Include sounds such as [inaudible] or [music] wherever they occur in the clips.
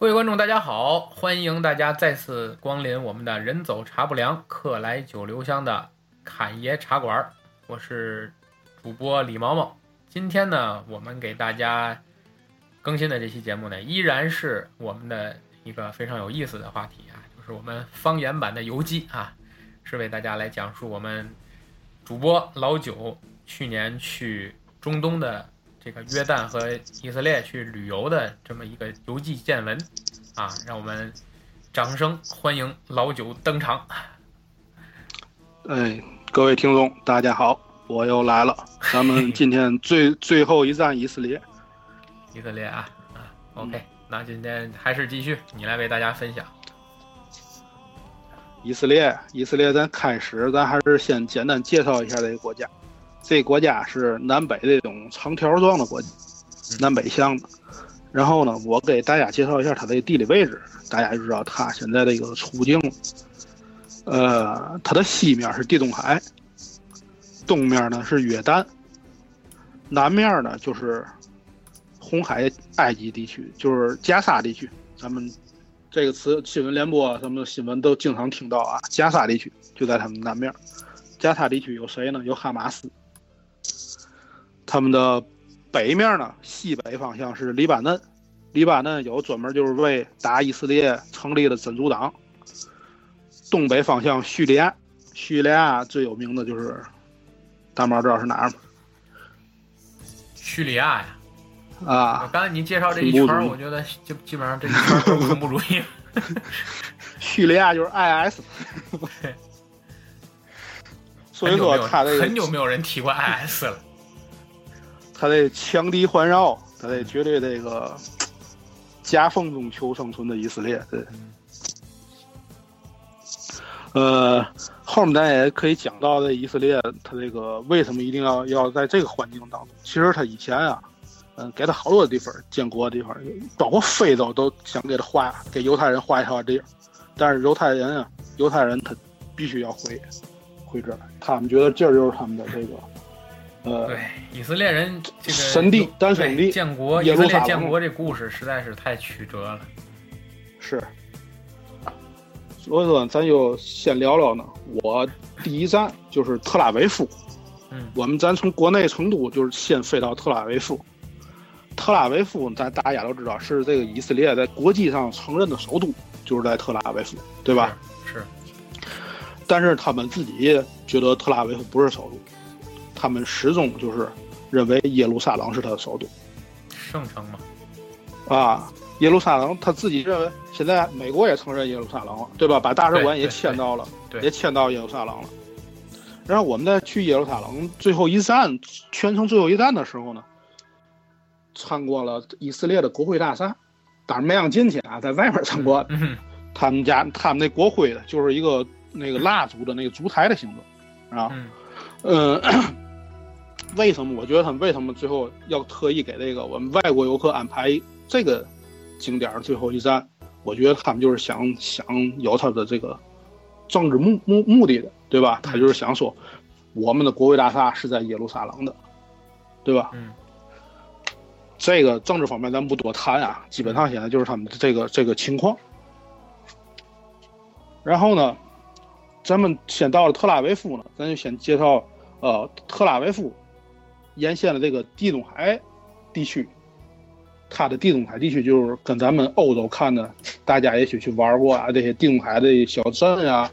各位观众，大家好！欢迎大家再次光临我们的“人走茶不凉，客来酒留香”的侃爷茶馆。我是主播李毛毛。今天呢，我们给大家更新的这期节目呢，依然是我们的一个非常有意思的话题啊，就是我们方言版的游记啊，是为大家来讲述我们主播老九去年去中东的。这个约旦和以色列去旅游的这么一个游记见闻，啊，让我们掌声欢迎老九登场。哎，各位听众，大家好，我又来了。咱们 [laughs] 今天最最后一站以色列，以色列啊啊，OK，那今天还是继续你来为大家分享。以色列，以色列，咱开始，咱还是先简单介绍一下这个国家。这国家是南北这种长条状的国家，南北向的。然后呢，我给大家介绍一下它的地理位置，大家就知道它现在的一个处境。呃，它的西面是地中海，东面呢是约旦，南面呢就是红海埃及地区，就是加沙地区。咱们这个词新闻联播什么新闻都经常听到啊，加沙地区就在他们南面。加沙地区有谁呢？有哈马斯。他们的北面呢，西北方向是黎巴嫩，黎巴嫩有专门就是为打以色列成立的真主党。东北方向叙利亚，叙利亚最有名的就是大毛知道是哪儿吗？叙利亚呀，啊！刚才您介绍这一圈，我觉得基基本上这一圈都恐怖主义。[laughs] 叙利亚就是 IS。[laughs] 所以说他的很久没有人提过 IS 了。他得强敌环绕，他得绝对这个夹缝中求生存的以色列。对，呃，后面咱也可以讲到这以色列，他这个为什么一定要要在这个环境当中？其实他以前啊，嗯，给他好多地方建国的地方，包括非洲都想给他划给犹太人划一条地儿，但是犹太人啊，犹太人他必须要回回这儿，他们觉得这儿就是他们的这个。呃，对，以色列人这个神地单神地建国，以色列建国这故事实在是太曲折了。是，所以说咱就先聊聊呢。我第一站就是特拉维夫。嗯，我们咱从国内成都就是先飞到特拉维夫。特拉维夫，咱大家都知道是这个以色列在国际上承认的首都，就是在特拉维夫，对吧？是。但是他们自己觉得特拉维夫不是首都。他们始终就是认为耶路撒冷是他的首都，圣城嘛。啊，耶路撒冷他自己认为，现在美国也承认耶路撒冷了，对吧？把大使馆也迁到了，也迁到耶路撒冷了。然后我们在去耶路撒冷最后一站，全程最后一站的时候呢，参观了以色列的国会大厦，当然没让进去啊，在外面参观。他们家他们那国徽的就是一个那个蜡烛的那个烛台的形状，啊，嗯。为什么？我觉得他们为什么最后要特意给这个我们外国游客安排这个景点最后一站？我觉得他们就是想想有他的这个政治目目目的的，对吧？他就是想说，我们的国会大厦是在耶路撒冷的，对吧？嗯。这个政治方面咱不多谈啊，基本上现在就是他们的这个这个情况。然后呢，咱们先到了特拉维夫呢，咱就先介绍呃特拉维夫。沿线的这个地中海地区，它的地中海地区就是跟咱们欧洲看的，大家也许去玩过啊，这些地中海的小镇啊、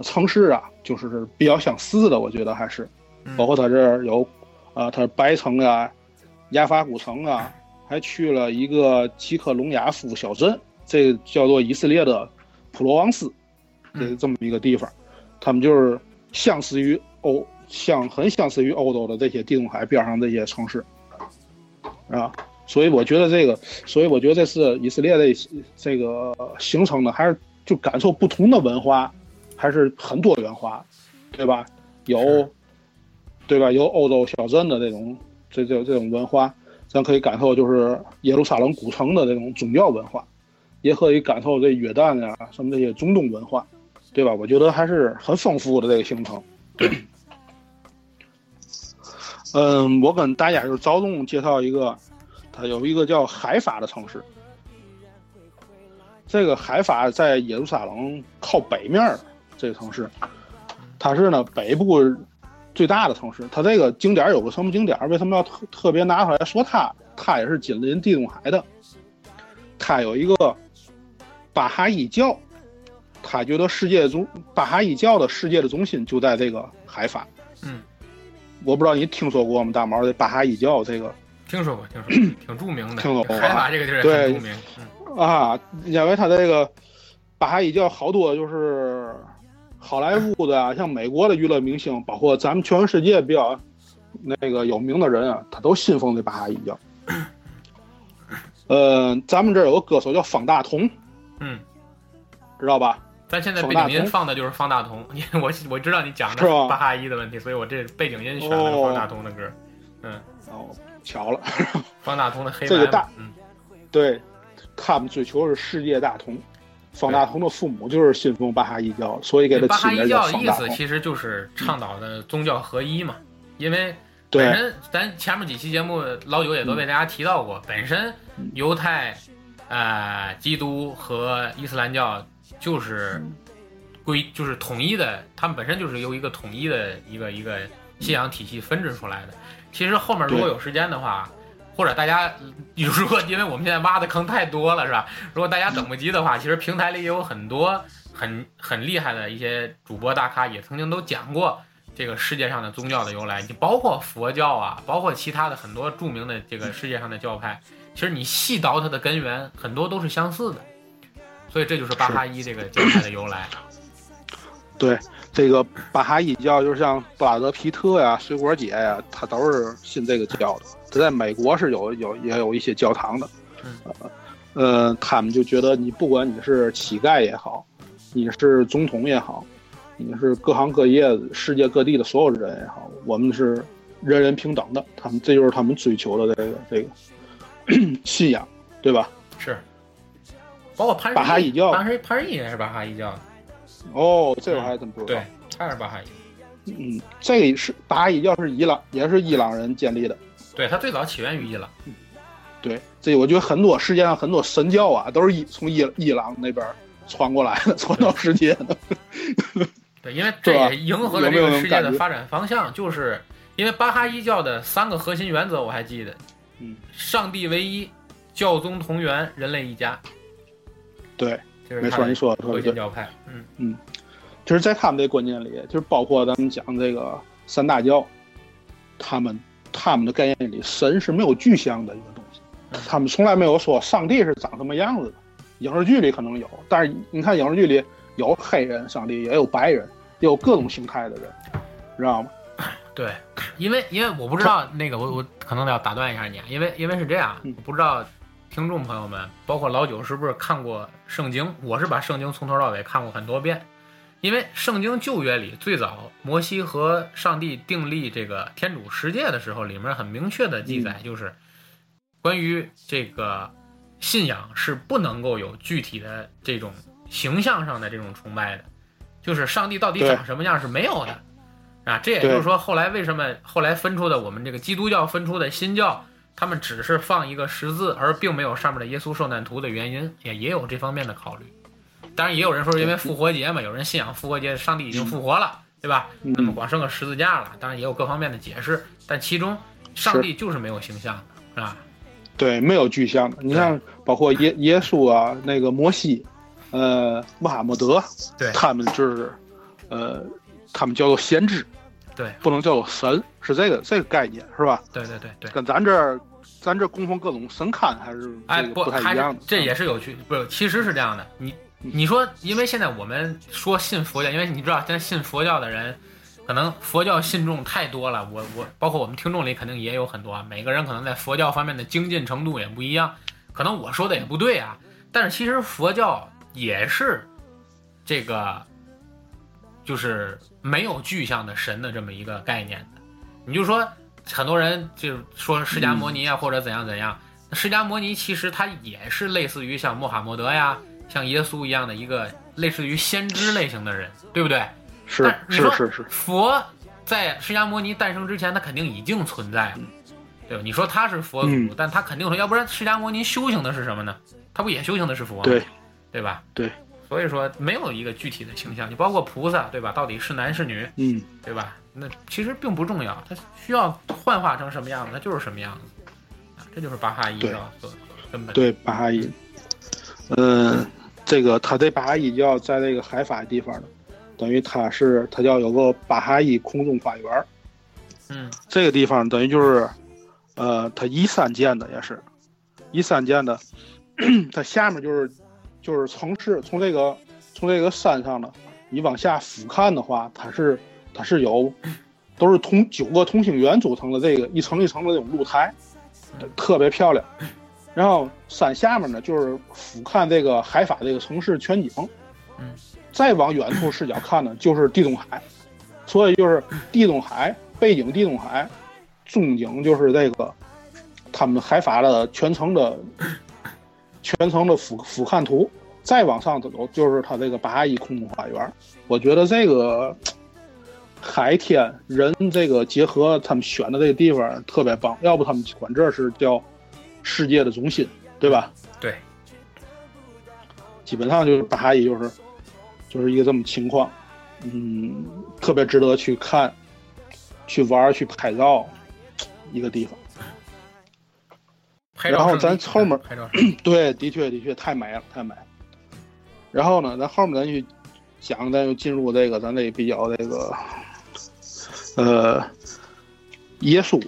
城市啊，就是比较相似的。我觉得还是，包括它这儿有啊，它白城啊、亚法古城啊，还去了一个吉克隆雅夫小镇，这叫做以色列的普罗旺斯，这这么一个地方，他们就是相似于欧。相很相似于欧洲的这些地中海边上这些城市，啊，所以我觉得这个，所以我觉得这是以色列的这个形成的，还是就感受不同的文化，还是很多元化，对吧？有，对吧？有欧洲小镇的这种这这这种文化，咱可以感受就是耶路撒冷古城的这种宗教文化，也可以感受这约旦啊什么这些中东文化，对吧？我觉得还是很丰富的这个行程。嗯，我跟大家就着重介绍一个，它有一个叫海法的城市。这个海法在耶路撒冷靠北面儿这个城市，它是呢北部最大的城市。它这个景点有个什么景点？为什么要特特别拿出来说它？它也是紧邻地中海的。它有一个巴哈伊教，他觉得世界中巴哈伊教的世界的中心就在这个海法。嗯，我不知道你听说过吗？大毛的巴哈伊教这个听说过，听说过，[clears throat] 挺著名的。听说过海法这个地儿对很著名。嗯，啊，因为他这个巴哈伊教好多就是好莱坞的啊，像美国的娱乐明星，包括咱们全世界比较那个有名的人啊，他都信奉这巴哈伊教。[laughs] 呃，咱们这儿有个歌手叫方大同，嗯，知道吧？咱现在背景音放的就是方大同，因为我我知道你讲的是吧巴哈伊的问题，所以我这背景音选的是哦方大同的歌。嗯，哦，巧了，方大同的 [laughs] 黑这个大白。嗯，对他们追求的是世界大同。方大同的父母就是信奉巴哈伊教，所以给他巴哈伊教意方大同。思其实就是倡导的宗教合一嘛，因为对本身咱前面几期节目老九也都为大家提到过，本身犹太、呃基督和伊斯兰教就是归就是统一的，他们本身就是由一个统一的一个一个信仰体系分支出来的。其实后面如果有时间的话，或者大家如果因为我们现在挖的坑太多了，是吧？如果大家等不及的话，其实平台里也有很多很很厉害的一些主播大咖，也曾经都讲过这个世界上的宗教的由来，你包括佛教啊，包括其他的很多著名的这个世界上的教派，其实你细倒它的根源，很多都是相似的。所以这就是巴哈伊这个教派的由来。[clears throat] 对，这个巴哈伊教就是像布拉德皮特呀、水果姐呀，他都是信这个教的。他在美国是有有也有一些教堂的，呃，他们就觉得你不管你是乞丐也好，你是总统也好，你是各行各业、世界各地的所有人也好，我们是人人平等的。他们这就是他们追求的这个这个 [clears throat] 信仰，对吧？是，包括潘巴哈伊教潘石潘也是巴哈伊教的，哦，这我还真不知道。对，他是巴哈伊。嗯，这个是巴哈伊教是伊朗，也是伊朗人建立的。对，它最早起源于伊朗。对，这我觉得很多世界上很多神教啊，都是伊从伊伊朗那边传过来的，传到世界的。对，因为 [laughs] 这也迎合了这个世界的发展方向，就是因为巴哈伊教的三个核心原则我还记得，嗯，上帝唯一，教宗同源，人类一家，对，没错，你说的特别对。核心教派。嗯，就是在他们这观念里，就是包括咱们讲这个三大教，他们他们的概念里，神是没有具象的一个东西嗯，他们从来没有说上帝是长什么样子的。影视剧里可能有，但是你看影视剧里有黑人上帝，也有白人，也有各种形态的人，知道吗？对，因为因为我不知道那个我我可能要打断一下你啊，因为因为是这样不知道听众朋友们，包括老九是不是看过圣经？我是把圣经从头到尾看过很多遍。因为圣经旧约里最早摩西和上帝订立这个天主世界的时候，里面很明确的记载，就是关于这个信仰是不能够有具体的这种形象上的这种崇拜的，就是上帝到底长什么样是没有的啊。这也就是说，后来为什么后来分出的我们这个基督教分出的新教，他们只是放一个十字，而并没有上面的耶稣受难图的原因，也也有这方面的考虑。当然，也有人说是因为复活节嘛，有人信仰复活节，上帝已经复活了，对吧？嗯那么光剩个十字架了，当然也有各方面的解释，但其中上帝就是没有形象的，是吧？对，没有具象的。你看，包括耶耶稣啊，那个摩西，呃，穆罕默德，对他们就是，呃，他们叫做先知，对不能叫做神，是这个这个概念，是吧？对对对对。跟咱这儿，咱这供奉各种神龛还是哎，不，这个太一样的。这也是有趣，不是，其实是这样的。你你说，因为现在我们说信佛教，因为你知道，现在信佛教的人，可能佛教信众太多了。我我包括我们听众里肯定也有很多啊，每个人可能在佛教方面的精进程度也不一样，可能我说的也不对啊。但是其实佛教也是这个，就是没有具象的神的这么一个概念的。你就说很多人就是说释迦摩尼啊，或者怎样怎样。释迦摩尼其实他也是类似于像穆罕默德呀、像耶稣一样的一个类似于先知类型的人，对不对？是是是是，佛在释迦摩尼诞生之前，他肯定已经存在了，对吧？你说他是佛祖，嗯但他肯定说，要不然释迦摩尼修行的是什么呢？他不也修行的是佛吗？对对吧？对。所以说没有一个具体的形象，你包括菩萨，对吧？到底是男是女，嗯，对吧？那其实并不重要，它需要幻化成什么样子，它就是什么样子啊，这就是巴哈伊教所根本。对巴哈伊，嗯，这个他这巴哈伊要在那个海法地方呢，等于他是他要有个巴哈伊空中花园，嗯，这个地方等于就是，呃，他一三建的也是，一三建的，[clears throat] 它下面就是。就是城市从这个从这个山上呢，你往下俯瞰的话，它是它是有都是同九个同心圆组成的这个一层一层的这种露台，特别漂亮。然后山下面呢，就是俯瞰这个海法这个城市全景。嗯，再往远处视角看呢，就是地中海。所以就是地中海背景，地中海中景就是这个他们海法的全程的。全程的俯俯瞰图，再往上走就是它这个八一空中花园。我觉得这个海天人这个结合，他们选的这个地方特别棒。要不他们管这是叫世界的中心，对吧？对，基本上就是八一，就是就是一个这么情况。嗯，特别值得去看、去玩、去拍照一个地方。然后咱后面，[clears throat] 对，的确的确太美了，太美。然后呢，咱后面咱去讲，咱就进入这个咱这比较这个，呃，耶稣，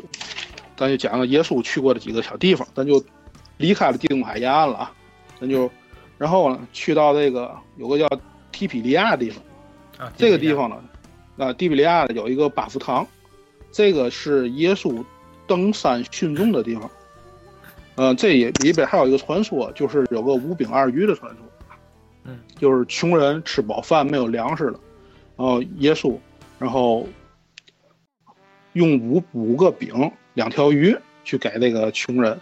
咱就讲耶稣去过的几个小地方，咱就离开了地中海沿岸了啊，咱就，然后呢，去到这个有个叫提比利亚的地方，啊，这个地方呢，啊，提比利亚的有一个巴夫堂，这个是耶稣登山训众的地方。呃，这也里边还有一个传说，就是有个五饼二鱼的传说，嗯，就是穷人吃饱饭没有粮食了，然后耶稣，然后用五五个饼两条鱼去给那个穷人，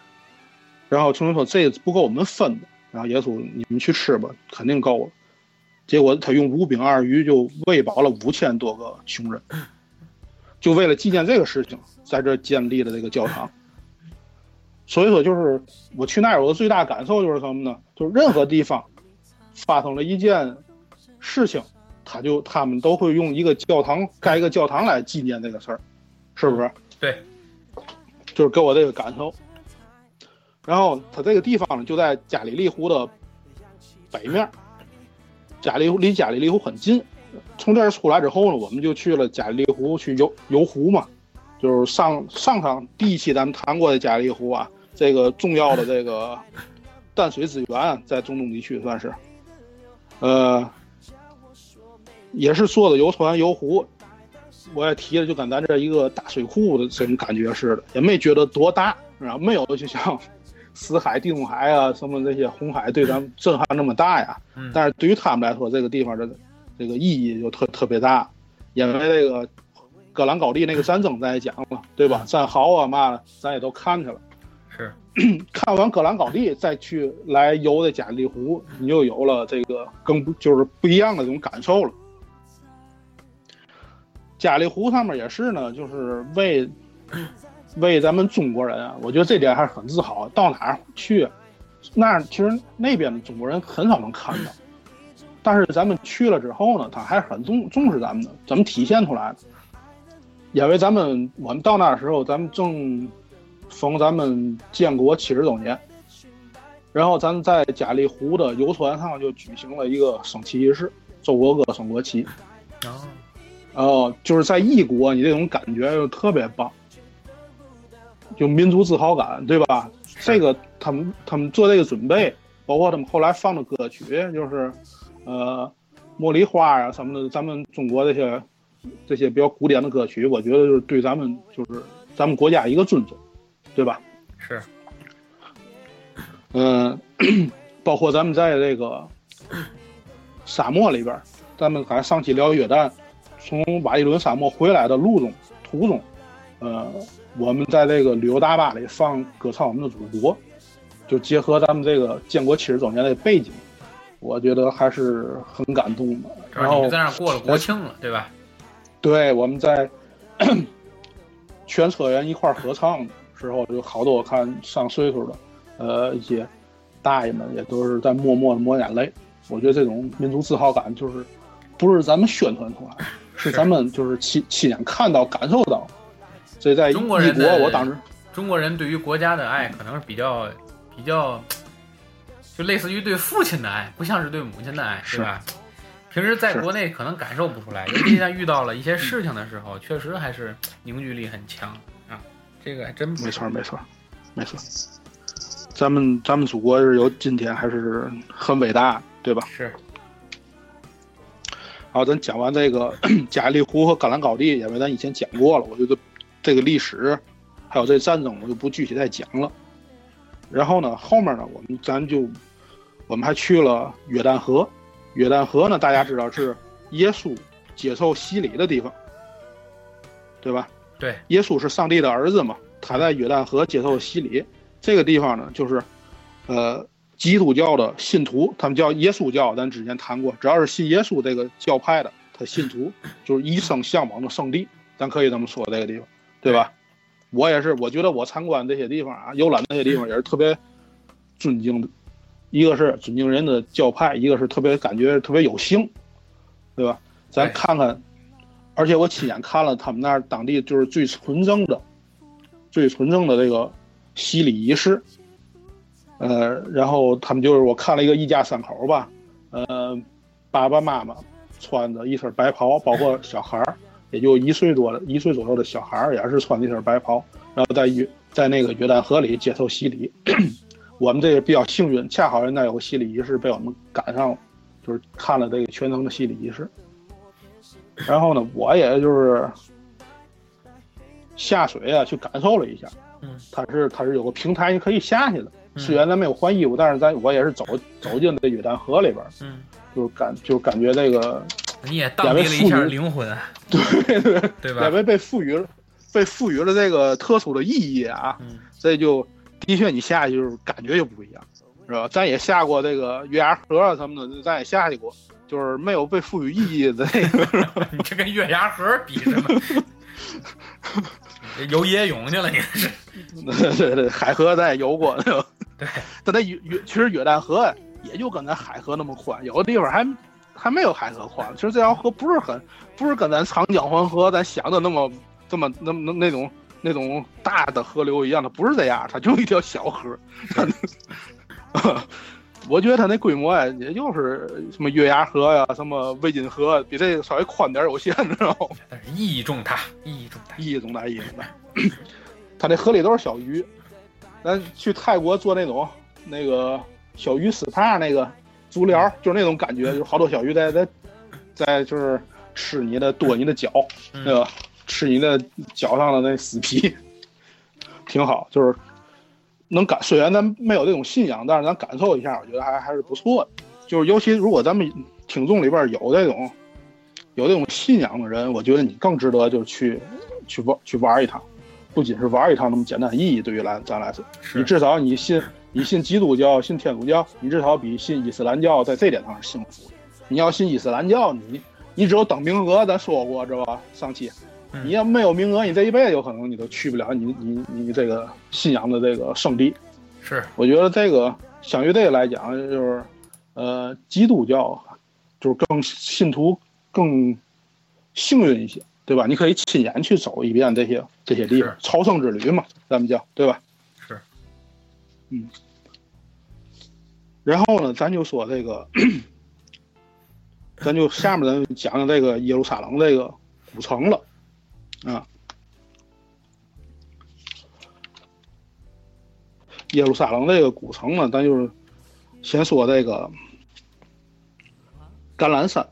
然后穷人说这不够我们分的，然后耶稣你们去吃吧，肯定够了。结果他用五饼二鱼就喂饱了五千多个穷人，就为了纪念这个事情，在这建立了这个教堂。[laughs] 所以说，就是我去那儿，我的最大感受就是什么呢？就是任何地方发生了一件事情，他就他们都会用一个教堂盖一个教堂来纪念这个事儿，是不是？对，就是给我这个感受。然后他这个地方呢，就在加里利湖的北面，加利离加里利湖很近。从这儿出来之后呢，我们就去了加利利湖去游游湖嘛，就是上上上第一期咱们谈过的加利利湖啊。这个重要的这个 [laughs] 淡水资源在中东地区算是，呃，也是坐的游船游湖，我也提了，就跟咱这一个大水库的这种感觉似的，也没觉得多大，啊，没有就像 [laughs] 死海、地中海啊什么这些红海对咱震撼那么大呀。但是对于他们来说，这个地方的这个意义就特特别大，因为这个戈兰高地那个战争咱也讲了，对吧？战壕啊嘛的，咱也都看去了。是，[clears throat] 看完戈兰高地，再去来游的加利湖，你就有了这个更不就是不一样的这种感受了。加利湖上面也是呢，就是为为咱们中国人啊，我觉得这点还是很自豪。到哪儿去，那其实那边的中国人很少能看到，但是咱们去了之后呢，他还是很重重视咱们的，怎么体现出来的？因为咱们我们到那时候，咱们正。逢咱们建国七十周年，然后咱在嘉利湖的游船上就举行了一个升旗仪式，奏国歌、升国旗。哦，哦，就是在异国，你这种感觉就特别棒，就民族自豪感，对吧？这个他们他们做这个准备，包括他们后来放的歌曲，就是呃《茉莉花》啊什么的，咱们中国这些这些比较古典的歌曲，我觉得就是对咱们就是咱们国家一个尊重。对吧？是，嗯，[clears throat] 包括咱们在这个沙漠里边，咱们还上期聊约旦，从瓦利伦沙漠回来的路中途中，呃，我们在这个旅游大巴里放歌唱我们的祖国，就结合咱们这个建国七十周年的背景，我觉得还是很感动的。然后在那过了国庆了，对吧？对，我们在全车员一块合唱的。之后有好多我看上岁数的，呃，一些大爷们也都是在默默的抹眼泪，我觉得这种民族自豪感就是不是咱们宣传出来的，是咱们就是亲亲眼看到、感受到。所以在异中国人，的我当时中国人对于国家的爱可能是比较比较，就类似于对父亲的爱，不像是对母亲的爱，是吧？平时在国内可能感受不出来，尤其在遇到了一些事情的时候，确实还是凝聚力很强啊。这个还真不没错，没错，没错。咱们咱们祖国是有今天，还是很伟大，对吧？是好，咱讲完这个 [clears throat] 加利湖和甘蓝高地，因为咱以前讲过了，我觉得这个历史还有这战争，我就不具体再讲了。然后呢，后面呢，我们咱就我们还去了约旦河。约旦河呢，大家知道是耶稣接受洗礼的地方，对吧？对，耶稣是上帝的儿子嘛，他在约旦河接受洗礼。这个地方呢，就是呃基督教的信徒，他们叫耶稣教，咱之前谈过，只要是信耶稣这个教派的，他信徒 [laughs] 就是一生向往的圣地，咱可以这么说这个地方，对吧？我也是，我觉得我参观这些地方啊，游览那些地方也是特别尊敬的，一个是尊敬人的教派，一个是特别感觉特别有幸，对吧？咱看看，而且我亲眼看了他们那儿当地就是最纯正的、最纯正的这个洗礼仪式。呃，然后他们就是我看了一个一家三口吧，呃，爸爸妈妈穿着一身白袍，包括小孩儿，也就一岁多的一岁左右的小孩儿也是穿的一身白袍，然后在约在那个约旦河里接受洗礼。我们这也比较幸运，恰好人家有个洗礼仪式被我们赶上了，就是看了这个全程的洗礼仪式。然后呢，我也就是下水啊，去感受了一下。嗯，它是它是有个平台，你可以下去的。嗯虽然咱没有换衣服，但是咱我也是走走进这约旦河里边儿，嗯，就感就感觉这个，你也荡涤了一下灵魂，对对，对吧？因为被赋予了被赋予了这个特殊的意义啊，嗯，这就的确你下去就是感觉就不一样，是吧？咱也下过这个月牙河啊什么的，咱也下去过，就是没有被赋予意义的那个，[laughs] 你这跟月牙河比什么？游野泳去了，你这是？[laughs] 对对对，海河咱也游过，对吧？对，但那约约其实约旦河也就跟咱海河那么宽，有的地方还还没有海河宽。其实这条河不是很不是跟咱长江黄河咱想的那么这么那么那种那种大的河流一样，它不是这样，它就一条小河。[laughs] [laughs] 我觉得它那规模呀，也就是什么月牙河呀、什么魏晋河，比这个稍微宽点有限，知道吗？[laughs] 但是意义重大，意义重大。意义重大，意义重大。[clears throat] 它那河里都是小鱼，咱去泰国做那种那个小鱼 SPA 那个足疗，就是那种感觉，就是好多小鱼在在在就是吃你的剁你的脚，嗯对吧？吃你的脚上的那死皮，挺好。就是能感，虽然咱没有这种信仰，但是咱感受一下，我觉得还还是不错的。就是尤其如果咱们听众里边有这种有这种信仰的人，我觉得你更值得就是去去玩去玩一趟，不仅是玩一趟那么简单的意义，对于来咱来说，你至少你信你信基督教、信天主教，你至少比信伊斯兰教在这点上是幸福的。你要信伊斯兰教，你你只有等名额，咱说过是吧？上期嗯你要没有名额，你这一辈子有可能你都去不了你你你这个信仰的这个圣地。是，我觉得这个相对这个来讲，就是呃，基督教就是更信徒更幸运一些，对吧？你可以亲眼去走一遍这些这些地方，朝圣之旅嘛，咱们叫对吧？是，嗯。然后呢，咱就说这个，[coughs] 咱就下面咱就讲讲这个耶路撒冷这个古城了，啊。耶路撒冷这个古城呢，咱就是先说这个橄榄山，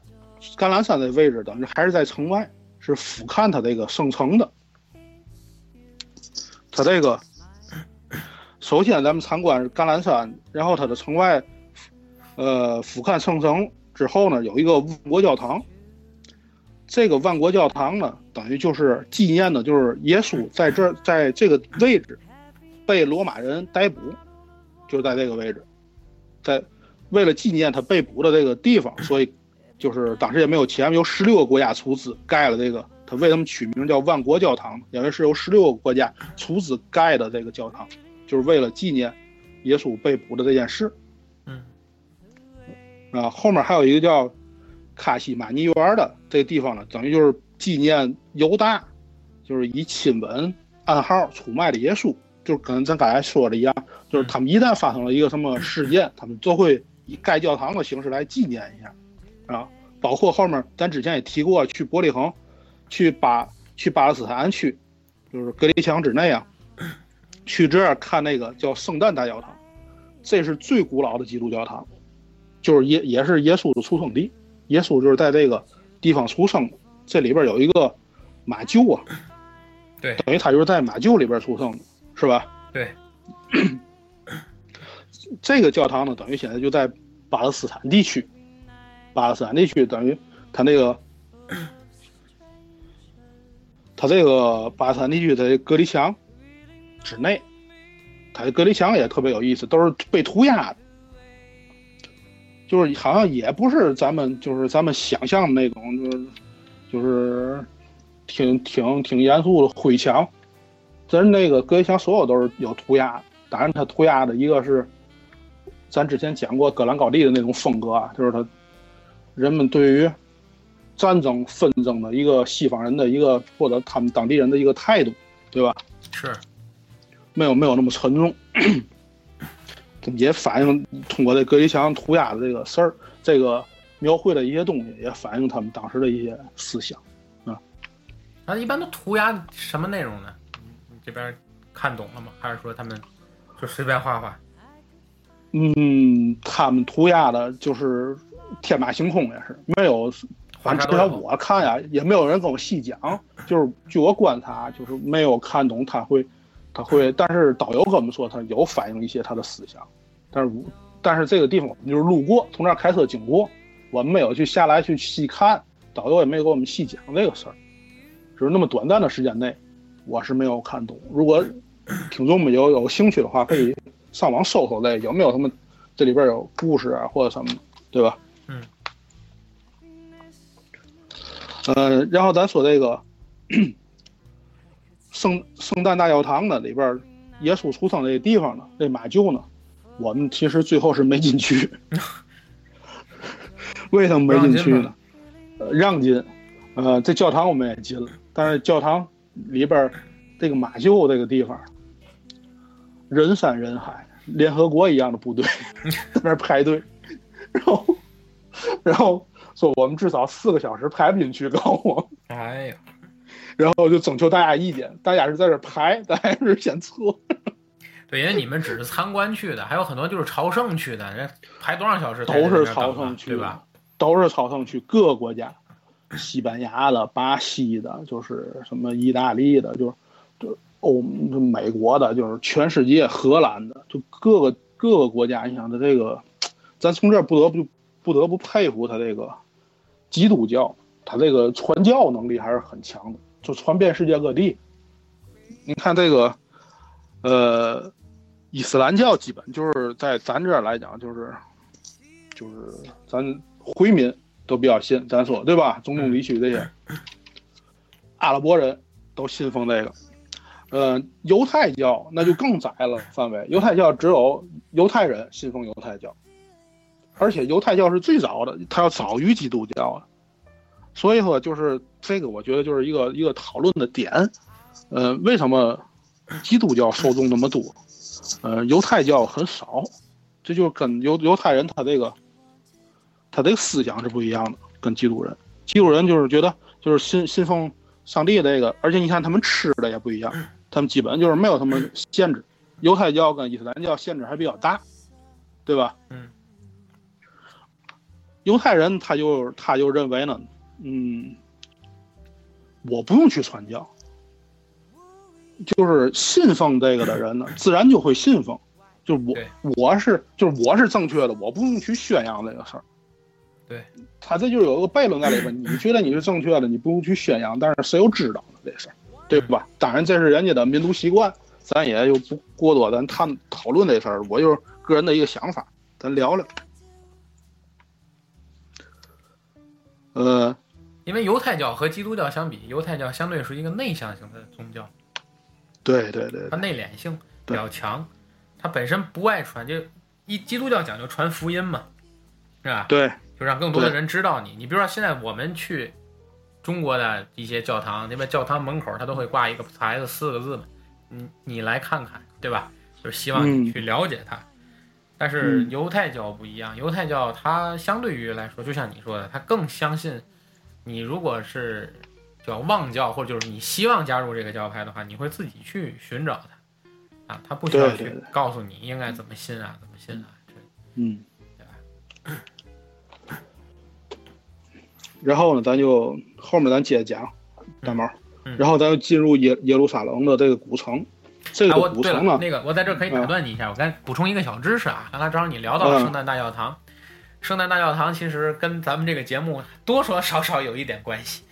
橄榄山的位置等于还是在城外，是俯瞰它这个圣城的。它这个首先咱们参观橄榄山，然后它的城外，呃，俯瞰圣城之后呢，有一个万国教堂。这个万国教堂呢，等于就是纪念的，就是耶稣在这 [laughs] 在这个位置。被罗马人逮捕，就在这个位置，在为了纪念他被捕的这个地方，所以就是当时也没有钱，由十六个国家出资盖了这个。他为什么取名叫万国教堂？因为是由十六个国家出资盖的这个教堂，就是为了纪念耶稣被捕的这件事。嗯。啊，后面还有一个叫卡西马尼园的这个地方呢，等于就是纪念犹大，就是以亲吻暗号出卖的耶稣，就是跟咱刚才说的一样，就是他们一旦发生了一个什么事件，他们就会以盖教堂的形式来纪念一下，啊，包括后面咱之前也提过，去伯利恒，去巴去巴勒斯坦区，就是隔离墙之内啊，去这儿看那个叫圣诞大教堂，这是最古老的基督教堂。就是也也是耶稣的出生地，耶稣就是在这个地方出生。这里边有一个马厩啊，对，等于他就是在马厩里边出生的，是吧？对。[clears throat] 这个教堂呢，等于现在就在巴勒斯坦地区，巴勒斯坦地区等于他那个，[clears throat] 他这个巴勒斯坦地区的隔离墙之内，他的隔离墙也特别有意思，都是被涂鸦的。就是好像也不是咱们就是咱们想象的那种，就是就是挺挺挺严肃的灰墙，咱那个隔离墙所有都是有涂鸦，当然它涂鸦的一个是咱之前讲过格兰高地的那种风格啊，就是他人们对于战争纷争的一个西方人的一个或者他们当地人的一个态度，对吧？是，没有没有那么沉重。[clears throat] 也反映通过这隔离墙涂鸦的这个事儿，这个描绘的一些东西，也反映他们当时的一些思想，啊。那一般都涂鸦什么内容呢？你这边看懂了吗？还是说他们就随便画画？嗯，他们涂鸦的就是天马行空，也是没有。反正至少我看呀，也没有人跟我细讲。就是据我观察，就是没有看懂他会。他会，但是导游跟我们说，他有反映一些他的思想，但是，但是这个地方就是路过，从这儿开车经过，我们没有去下来去细看，导游也没有给我们细讲这个事儿，就是那么短暂的时间内，我是没有看懂。如果听众们有有兴趣的话，可以上网搜搜这有没有什么这里边有故事啊或者什么，对吧？嗯。呃，然后咱说这个。圣圣诞大教堂呢，里边耶稣出生那地方呢，那马厩呢，我们其实最后是没进去。[laughs] 为什么没进去呢？呃，让进，呃，这教堂我们也进了，但是教堂里边这个马厩这个地方，人山人海，联合国一样的部队 [laughs] 在那排队，然后然后说我们至少四个小时排不进去，告诉我。哎呀。然后就征求大家意见，大家是在这排，大家是先测。对，因为你们只是参观去的，还有很多就是朝圣去的，人排多少小时？都是朝圣去，对吧？都是朝圣去各个国家，西班牙的、巴西的，就是什么意大利的，就是就欧美国的，就是全世界荷兰的，就各个各个国家。你想他这个，[tsk] 咱从这儿不得不不得不佩服他这个基督教，他这个传教能力还是很强的。就传遍世界各地。你看这个，呃，伊斯兰教基本就是在咱这儿来讲，就是就是咱回民都比较信，咱说对吧？中东地区这些阿拉伯人都信奉这个。呃，犹太教那就更窄了范围，犹太教只有犹太人信奉犹太教，而且犹太教是最早的，它要早于基督教的。所以说，就是这个，我觉得就是一个一个讨论的点。呃，为什么基督教受众那么多？呃，犹太教很少，这就跟犹犹太人他这个他这个思想是不一样的，跟基督人。基督人就是觉得就是信信奉上帝这个，而且你看他们吃的也不一样，他们基本就是没有什么限制。犹太教跟伊斯兰教限制还比较大，对吧？嗯。犹太人他就他就认为呢。嗯，我不用去传教，就是信奉这个的人呢，[laughs] 自然就会信奉。就我我是就是我是正确的，我不用去宣扬这个事儿。对，他这就有一个悖论在里边。你觉得你是正确的，你不用去宣扬，但是谁又知道呢？这事儿，对吧？当然这是人家的民族习惯，咱也就不过多咱探讨论这事儿。我就是个人的一个想法，咱聊聊。呃。因为犹太教和基督教相比，犹太教相对是一个内向型的宗教。对对对，它内敛性比较强，它本身不爱传，就一基督教讲究传福音嘛，是吧？对，就让更多的人知道你。你比如说，现在我们去中国的一些教堂，那边教堂门口它都会挂一个牌子，四个字嘛，你你来看看，对吧？就是希望你嗯去了解它。但是嗯犹太教不一样，犹太教它相对于来说，就像你说的，它更相信你如果是叫望教，或者就是你希望加入这个教派的话，你会自己去寻找它啊，他不需要去告诉你应该怎么信啊，怎么信啊。这嗯。对吧 [coughs] 然后呢，咱就后面咱接着讲大毛，嗯然后咱就进入耶耶路撒冷的这个古城。这啊，个我对了，古城呢，那个我在这可以打断你一下，我该补充一个小知识啊。刚才正好你聊到了嗯圣诞大教堂，圣诞大教堂其实跟咱们这个节目多多少少有一点关系。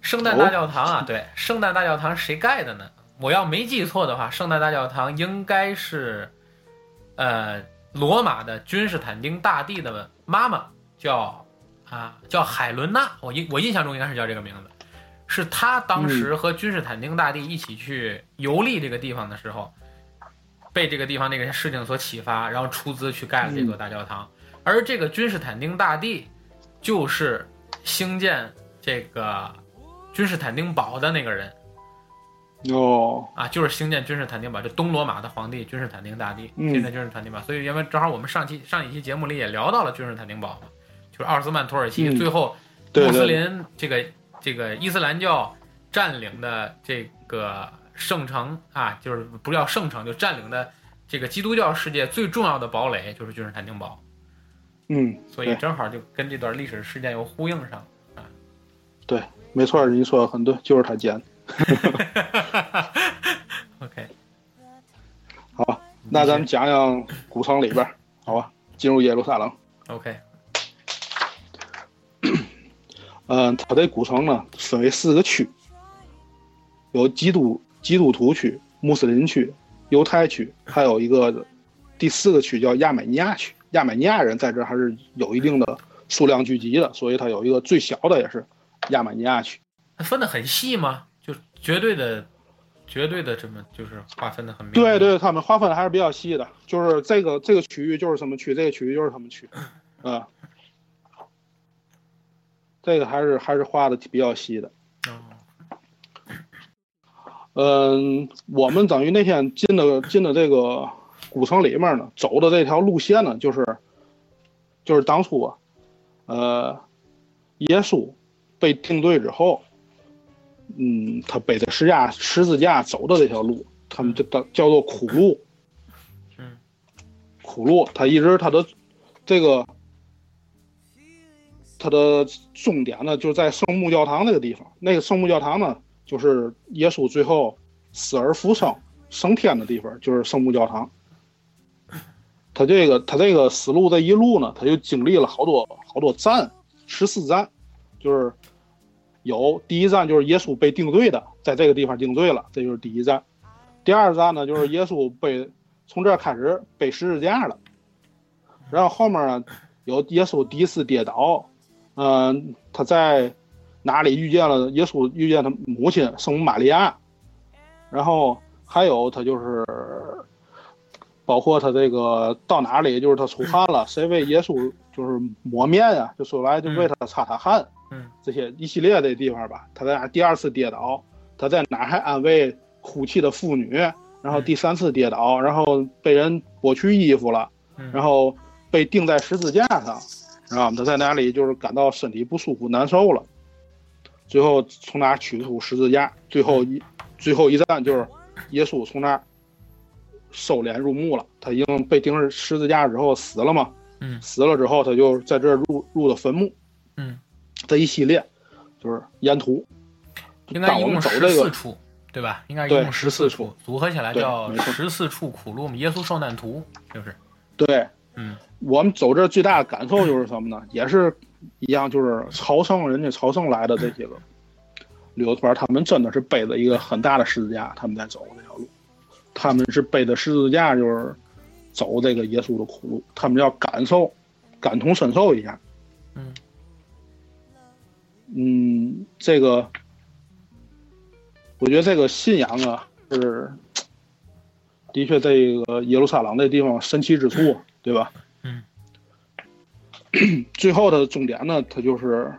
圣诞大教堂啊，对，圣诞大教堂谁盖的呢？我要没记错的话，圣诞大教堂应该是，呃，罗马的君士坦丁大帝的妈妈叫啊叫海伦娜，我印我印象中应该是叫这个名字。是他当时和君士坦丁大帝一起去游历这个地方的时候，被这个地方那个事情所启发，然后出资去盖了这座大教堂。而这个君士坦丁大帝，就是兴建这个君士坦丁堡的那个人哦，啊，就是兴建君士坦丁堡，就东罗马的皇帝君士坦丁大帝嗯。兴建君士坦丁堡。所以因为正好我们上期上一期节目里也聊到了君士坦丁堡嘛，就是奥斯曼土耳其、嗯。最后对穆斯，林这个这个伊斯兰教占领的这个圣城啊，就是不叫圣城，就占领的这个基督教世界最重要的堡垒就是君士坦丁堡，嗯，所以正好就跟这段历史事件又呼应上了啊。对。没错，你说的很对，就是他建的。[laughs] OK，好，那咱们讲讲古城里边，好吧？进入耶路撒冷。OK，嗯，它这古城呢分为四个区，有基督基督徒区、穆斯林区、犹太区，还有一个第四个区叫亚美尼亚区。亚美尼亚人在这还是有一定的数量聚集的，所以它有一个最小的也是亚美尼亚区。它分得很细吗？就绝对的、绝对的这么就是划分的很明。对，对，他们划分还是比较细的，就是这个这个区域就是什么区，这个区域就是什么区，[laughs] 啊、这个还是还是划的比较细的。哦，嗯，我们等于那天进的进的这个古城里面呢，走的这条路线呢，就是就是当初啊，呃，耶稣被定罪之后，嗯，他背着十架十字架走的这条路，他们就叫叫做苦路。嗯，苦路，他一直他的这个他的终点呢，就是在圣母教堂那个地方。那个圣母教堂呢，就是耶稣最后死而复生升天的地方，就是圣母教堂。他这个他这个死路这一路呢，他就经历了好多好多站，十四站，就是有第一站就是耶稣被定罪的，在这个地方定罪了，这就是第一站。第二站呢，就是耶稣被从这儿开始背十字架了，然后后面呢有耶稣第一次跌倒，嗯、他在哪里遇见了耶稣遇见他母亲圣母玛利亚，然后还有他就是包括他这个到哪里就是他出汗了，谁为耶稣就是抹面啊、就说来就为他擦擦汗，嗯，这些一系列的地方吧，他在哪第二次跌倒，他在哪还安慰哭泣的妇女，然后第三次跌倒，然后被人剥去衣服了，嗯然后被钉在十字架上，然后他在哪里就是感到身体不舒服、难受了，最后从哪取出十字架，最后一最后一站就是耶稣从那儿收敛入墓了，他已经被钉上十字架之后死了嘛，嗯死了之后他就在这入入的坟墓，嗯，这一系列就是沿途，应该我一共十们走这个四处，对吧？应该一对共十14处处，组合起来叫十四处苦路嘛，耶稣受难图，就是，对。嗯我们走这最大的感受就是什么呢？也是一样，就是朝圣人家朝圣来的这些个旅游团，他们真的是背着一个很大的十字架，他们在走这条路，他们是背着十字架，就是走这个耶稣的苦路，他们要感受、感同身受一下。嗯嗯，这个我觉得这个信仰啊，是的确这个耶路撒冷这地方神奇之处，[laughs] 对吧？嗯。最后的重点呢，它就是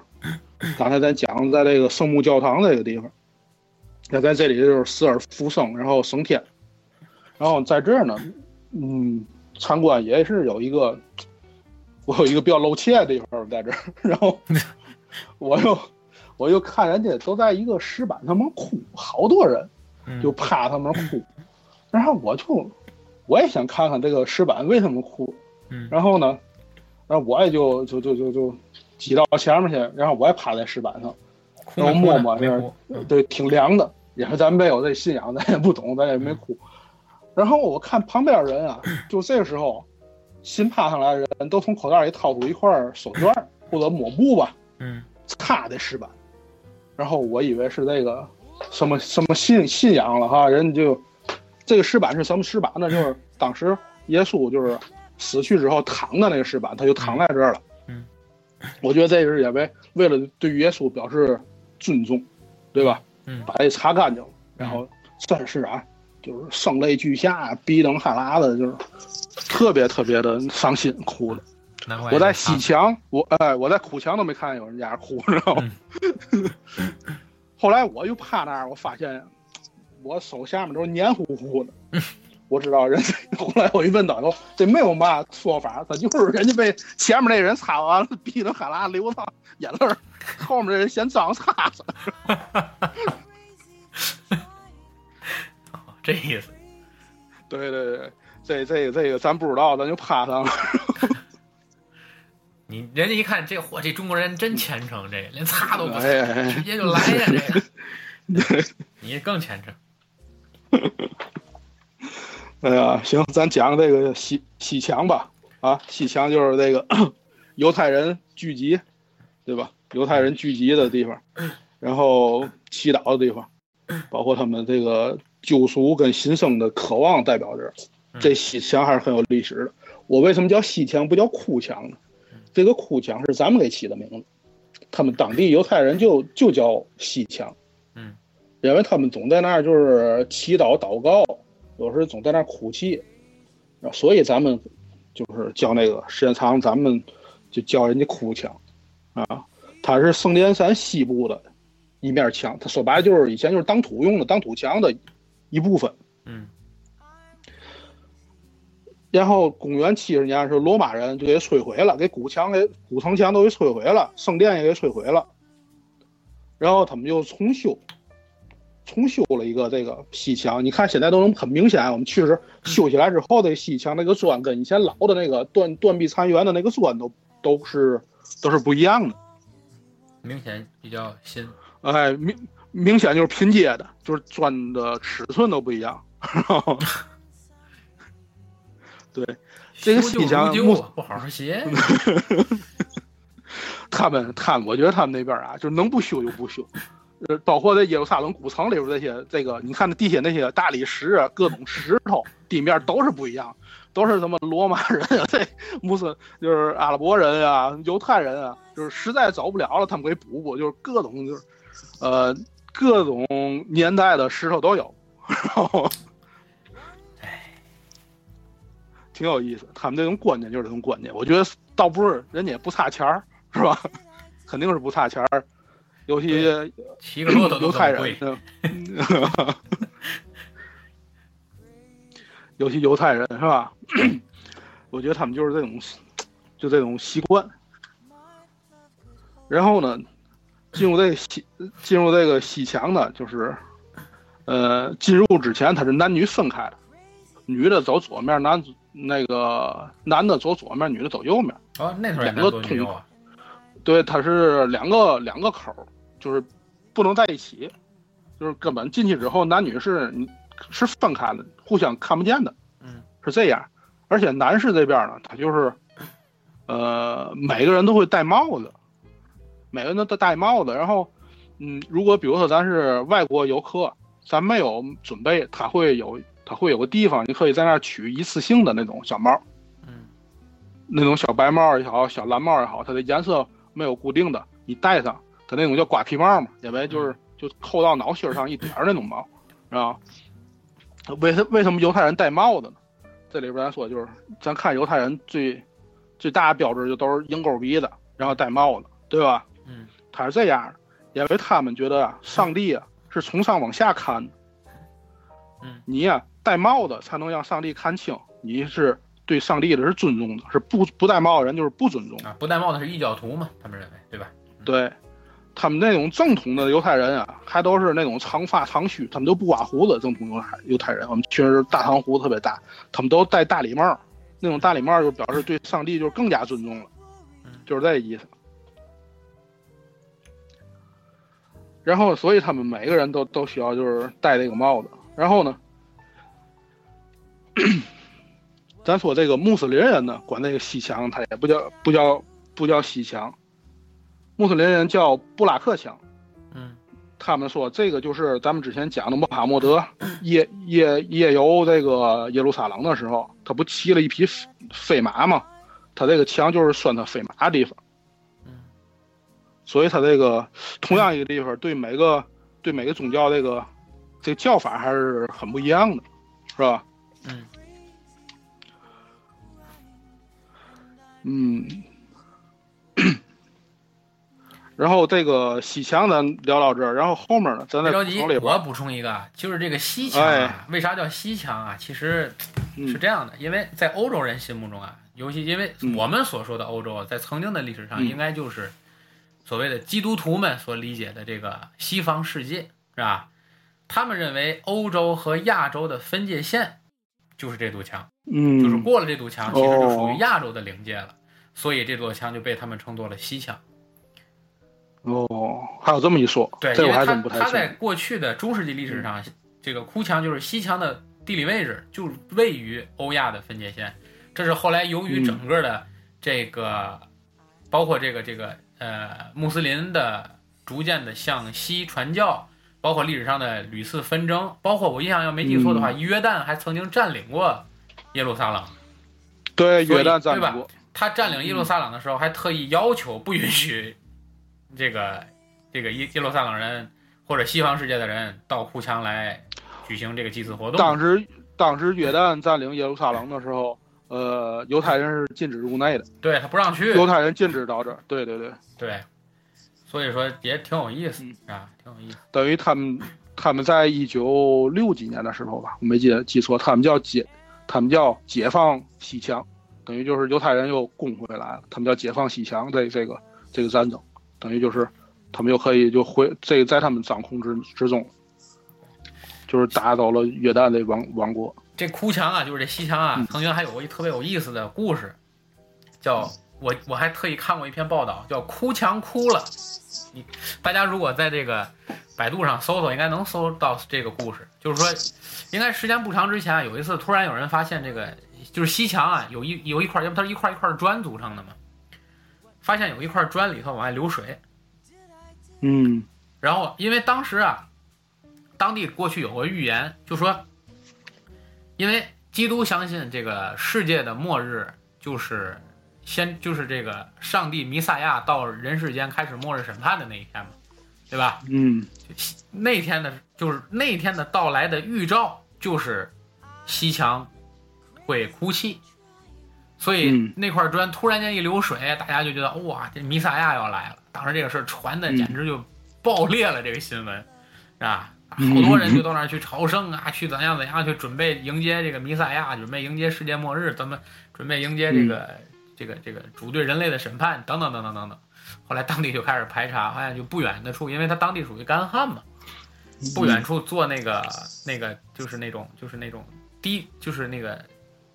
刚才咱讲在这个圣母教堂这个地方，那在这里就是死而复生，然后升天，然后在这儿呢，嗯，参观也是有一个，我有一个比较露怯的地方在这儿，然后 [laughs] 我又我又看人家都在一个石板上面哭，好多人嗯就趴他们哭，然后我就我也想看看这个石板为什么哭，嗯。然后呢，然后我也就就就就就挤到前面去，然后我也趴在石板上，哭没哭呢摸摸是没哭，嗯。对，挺凉的，也是咱没有这信仰，咱也不懂，咱也没哭。然后我看旁边人啊，[clears throat] 就这个时候，新爬上来的人都从口袋里掏出一块手绢儿或者抹布吧，嗯擦这石板。然后我以为是这个什么什么信信仰了哈，人就这个石板是什么石板呢？就是当时耶稣就是死去之后躺的那个石板，他就躺在这儿了。嗯，我觉得这是也为为了对耶稣表示尊重，对吧？嗯把这擦干净了，然后算是啊，就是声泪俱下，鼻灯哈喇的，就是特别特别的伤心，哭的。我在西西墙，我哎，我在哭墙都没看见有人家哭，知道吗？[laughs] 后来我又趴那儿，我发现我手下面都是黏糊糊的。我知道人，[laughs] 后来我一问导游，这没有嘛说法，他就是人家被前面那人擦完了，鼻子哈喇流淌眼泪儿，后面的人嫌脏擦擦。[laughs] 哦这意思。对对对，这这个这个咱不知道，咱就趴上了。[laughs] 你人家一看这嚯，这中国人真虔诚，这连擦都不擦，哎哎哎直接就来呀，这个。[laughs] 你更虔诚。[laughs] 哎呀，行，咱讲这个西西墙吧。啊，西墙就是这个 [clears throat] 犹太人聚集，对吧？犹太人聚集的地方，然后祈祷的地方，包括他们这个救赎跟新生的渴望代表着。这西墙还是很有历史的。我为什么叫西墙不叫哭墙呢？这个哭墙是咱们给起的名字，他们当地犹太人就就叫西墙。嗯，因为他们总在那儿就是祈祷祷告，有时总在那儿哭泣，啊所以咱们就是叫那个时间长，咱们就叫人家哭墙，啊，它是圣殿山西部的一面墙，它说白了就是以前就是当土用的，当土墙的一部分。嗯然后公元七十年的时候，罗马人就给摧毁了，给古墙给古城墙都给摧毁了，圣殿也给摧毁了。然后他们就重修，重修了一个这个西墙。你看现在都能很明显，我们去时修起来之后，这西墙那个砖跟以前老的那个断断壁残垣的那个砖都都是都是不一样的。明显比较新。哎，明明显就是拼接的，就是砖的尺寸都不一样。[laughs] 对，这个修西墙木就如旧，不好好学。[laughs] 他们他们，我觉得他们那边啊，就是能不修就不修。呃，包括在耶路撒冷古城里边这些，这个你看那地下那些大理石啊，各种石头，地面都是不一样，都是什么罗马人啊，[laughs] 这穆斯就是阿拉伯人啊，犹太人啊，就是实在走不了了，他们给补补，就是各种就是，呃，各种年代的石头都有，[laughs] 然后，挺有意思。他们这种观念就是这种观念，我觉得倒不是人家也不差钱儿，是吧？[laughs] 肯定是不差钱儿，尤其骑个骆驼犹太人嗯 [laughs] 尤其犹太人是吧？[clears throat] 我觉得他们就是这种，就这种习惯。然后呢，进入这个西，进入这个西墙呢，就是，呃，进入之前它是男女分开的，女的走左面，男那个男的走左面，女的走右面。哦，那两个男左女右啊。对，它是两个两个口，就是不能在一起，就是根本进去之后，男女是是分开的，互相看不见的，嗯，是这样。而且男士这边呢，他就是，呃，每个人都会戴帽子，每个人都戴帽子。然后，嗯，如果比如说咱是外国游客，咱没有准备，他会有他会有个地方，你可以在那儿取一次性的那种小帽。嗯那种小白帽也好，小蓝帽也好，它的颜色没有固定的，你戴上，它那种叫瓜皮帽嘛，因为就是就扣到脑心上一点儿那种帽，是吧？为什为什么犹太人戴帽子呢？这里边咱说就是，咱看犹太人最最大的标志就都是鹰钩鼻子，然后戴帽子，对吧？嗯，他是这样的，因为他们觉得啊，上帝啊是从上往下看的，嗯，你呀、戴帽子才能让上帝看清，你是对上帝的是尊重的，是不不戴帽子人就是不尊重。啊，不戴帽子是异教徒嘛，他们认为，对吧？对，他们那种正统的犹太人啊，还都是那种长发长须，他们都不刮胡子。正统犹太犹太人，我们确实大长胡子特别大，他们都戴大礼帽，那种大礼帽就表示对上帝就更加尊重了嗯，就是这意思。然后，所以他们每个人都都需要就是戴这个帽子。然后呢，[coughs] 咱说这个穆斯林人呢，管这个西墙，他也不叫不叫不叫西墙，穆斯林人叫布拉克墙。嗯他们说这个就是咱们之前讲的穆罕默德夜夜夜游这个耶路撒冷的时候，他不骑了一匹飞飞马吗？他这个墙就是拴他飞马的地方，嗯所以他这个同样一个地方对每个对每个宗教这个这个叫法还是很不一样的，是吧？嗯。嗯，[coughs] 然后这个西墙咱聊到这儿，然后后面呢，咱再别着急，我补充一个啊，就是这个西墙啊哎，为啥叫西墙啊？其实嗯。是这样的，因为在欧洲人心目中啊，尤其因为嗯。我们所说的欧洲啊，在曾经的历史上，嗯。应该就是所谓的基督徒们所理解的这个西方世界，是吧？他们认为欧洲和亚洲的分界线就是这堵墙，嗯，就是过了这堵墙，其实就属于哦亚洲的领界了，所以这座墙就被他们称作了西墙。哦，还有这么一说，对，这我还因为它真不太清它在。过去的中世纪历史上，这个哭墙就是西墙的地理位置，就位于欧亚的分界线。这是后来由于嗯整个的这个，包括这个这个呃穆斯林的逐渐的向西传教，包括历史上的屡次纷争，包括我印象要没记错的话，嗯约旦还曾经占领过耶路撒冷。对，约旦占过，他占领耶路撒冷的时候，还特意要求不允许这个这个耶耶路撒冷人或者西方世界的人到哭墙来举行这个祭祀活动。当时当时约旦占领耶路撒冷的时候，呃，犹太人是禁止入内的，对他不让去，犹太人禁止到这儿。对对对，对，所以说也挺有意思嗯啊，挺有意思。等于他们他们在一九六几年的时候吧，我没记记错，他们叫解，他们叫解放西墙，等于就是犹太人又攻回来了，他们叫解放西墙这这个这个战争，等于就是他们又可以就回这个在他们掌控之之中，就是打倒了约旦的王王国。这哭墙啊，就是这西墙啊嗯，曾经还有过一特别有意思的故事，叫我我还特意看过一篇报道，叫“哭墙哭了”。你大家如果在这个百度上搜搜，应该能搜到这个故事。就是说，应该时间不长之前啊，有一次突然有人发现这个就是西墙啊，有一有一块，要不它是一块一块的砖组成的嘛，发现有一块砖里头往外流水，嗯然后因为当时啊，当地过去有个预言，就说，因为基督相信这个世界的末日就是先就是这个上帝弥赛亚到人世间开始末日审判的那一天嘛，对吧？嗯那天的就是那天的到来的预兆就是西墙会哭泣，所以嗯那块砖突然间一流水，大家就觉得哇，这弥赛亚要来了。当时这个事儿传的嗯简直就爆裂了，这个新闻，是吧？好嗯多人就到那儿去朝圣啊，[laughs] 去怎样怎样，去准备迎接这个弥赛亚，准备迎接世界末日，怎么准备迎接这个、这个这个主对人类的审判，等等等等等等。后来当地就开始排查，发现就不远的处，因为它当地属于干旱嘛，不远处做那个那个就是那种就是那种滴就是那个